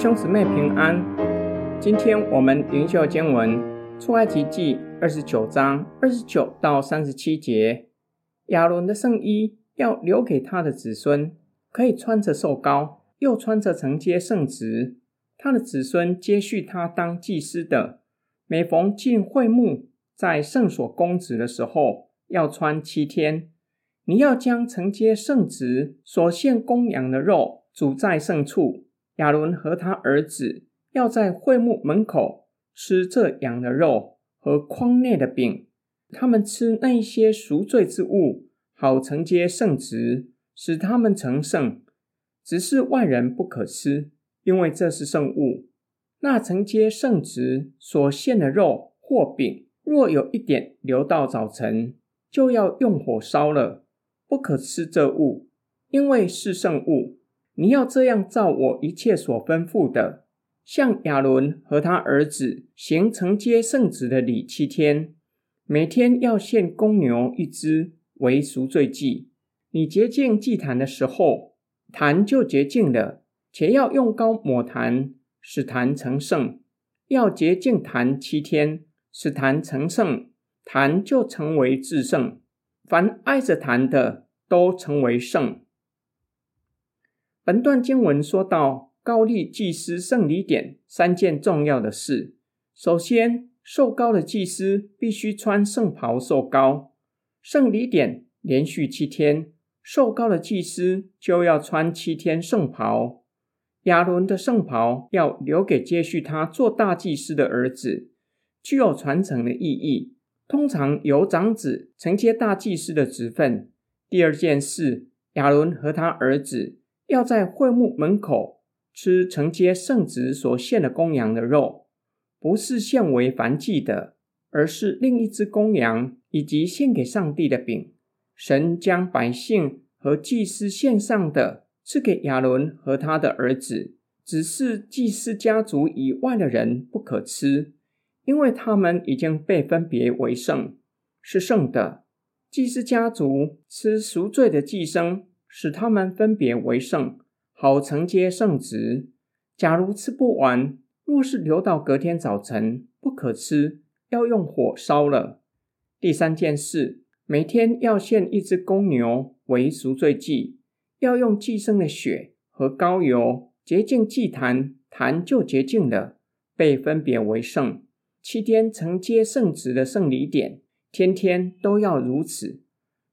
兄姊妹平安。今天我们灵修经文出埃及记二十九章二十九到三十七节。亚伦的圣衣要留给他的子孙，可以穿着受膏，又穿着承接圣职。他的子孙接续他当祭司的，每逢进会幕，在圣所供职的时候，要穿七天。你要将承接圣职所献公羊的肉煮在圣处。亚伦和他儿子要在会幕门口吃这羊的肉和筐内的饼，他们吃那些赎罪之物，好承接圣职，使他们成圣。只是外人不可吃，因为这是圣物。那承接圣职所献的肉或饼，若有一点留到早晨，就要用火烧了，不可吃这物，因为是圣物。你要这样照我一切所吩咐的，向亚伦和他儿子行承接圣职的礼七天，每天要献公牛一只为赎罪祭。你洁净祭坛的时候，坛就洁净了，且要用膏抹坛，使坛成圣。要洁净坛七天，使坛成圣，坛就成为至圣。凡挨着坛的，都成为圣。本段经文说到膏立祭司圣礼典三件重要的事。首先，受膏的祭司必须穿圣袍受膏。圣礼典连续七天，受膏的祭司就要穿七天圣袍。亚伦的圣袍要留给接续他做大祭司的儿子，具有传承的意义。通常由长子承接大祭司的职分。第二件事，亚伦和他儿子。要在会幕门口吃承接圣旨所献的公羊的肉，不是献为燔祭的，而是另一只公羊，以及献给上帝的饼。神将百姓和祭司献上的赐给亚伦和他的儿子，只是祭司家族以外的人不可吃，因为他们已经被分别为圣，是圣的。祭司家族吃赎罪的祭牲。使他们分别为圣，好承接圣职。假如吃不完，若是留到隔天早晨，不可吃，要用火烧了。第三件事，每天要献一只公牛为赎罪祭，要用祭牲的血和膏油洁净祭坛，坛就洁净了，被分别为圣。七天承接圣职的圣礼典，天天都要如此。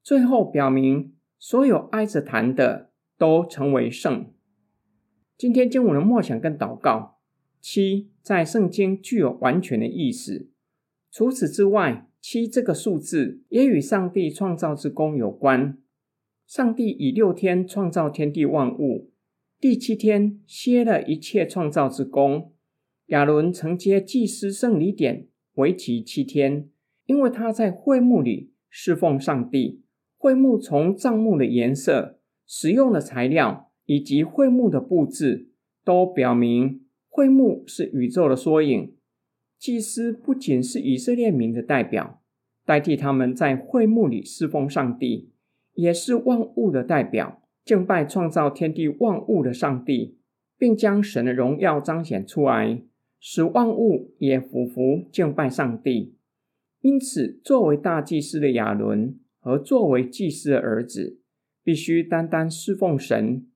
最后表明。所有挨着谈的都成为圣。今天经文的默想跟祷告，七在圣经具有完全的意思。除此之外，七这个数字也与上帝创造之功有关。上帝以六天创造天地万物，第七天歇了一切创造之功。亚伦承接祭司圣礼典，为期七天，因为他在会幕里侍奉上帝。会幕从帐幕的颜色、使用的材料以及会幕的布置，都表明会幕是宇宙的缩影。祭司不仅是以色列民的代表，代替他们在会幕里侍奉上帝，也是万物的代表，敬拜创造天地万物的上帝，并将神的荣耀彰显出来，使万物也俯伏敬拜上帝。因此，作为大祭司的亚伦。而作为祭司的儿子，必须单单侍奉神。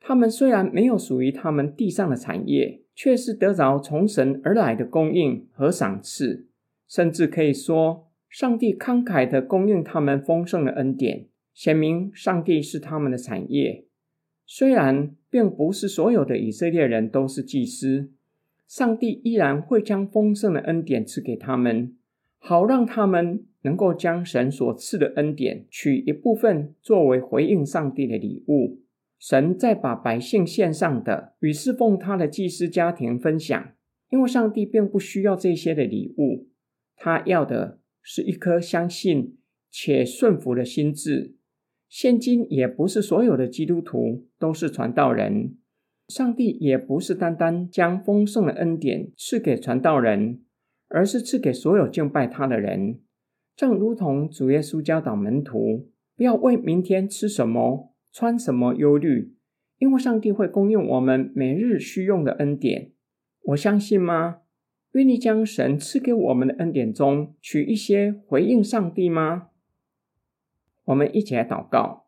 他们虽然没有属于他们地上的产业，却是得着从神而来的供应和赏赐，甚至可以说，上帝慷慨地供应他们丰盛的恩典，显明上帝是他们的产业。虽然并不是所有的以色列人都是祭司，上帝依然会将丰盛的恩典赐给他们，好让他们。能够将神所赐的恩典取一部分作为回应上帝的礼物，神再把百姓献上的与侍奉他的祭司家庭分享，因为上帝并不需要这些的礼物，他要的是一颗相信且顺服的心智。现今也不是所有的基督徒都是传道人，上帝也不是单单将丰盛的恩典赐给传道人，而是赐给所有敬拜他的人。正如同主耶稣教导门徒，不要为明天吃什么、穿什么忧虑，因为上帝会供应我们每日需用的恩典。我相信吗？愿意将神赐给我们的恩典中取一些回应上帝吗？我们一起来祷告，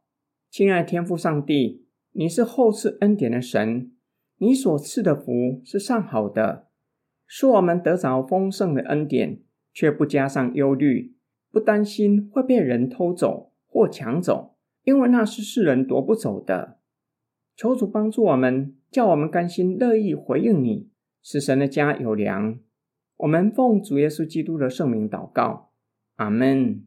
亲爱的天父上帝，你是厚赐恩典的神，你所赐的福是上好的，使我们得着丰盛的恩典，却不加上忧虑，不担心会被人偷走或抢走，因为那是世人夺不走的。求主帮助我们，叫我们甘心乐意回应你，使神的家有粮。我们奉主耶稣基督的圣名祷告，阿门。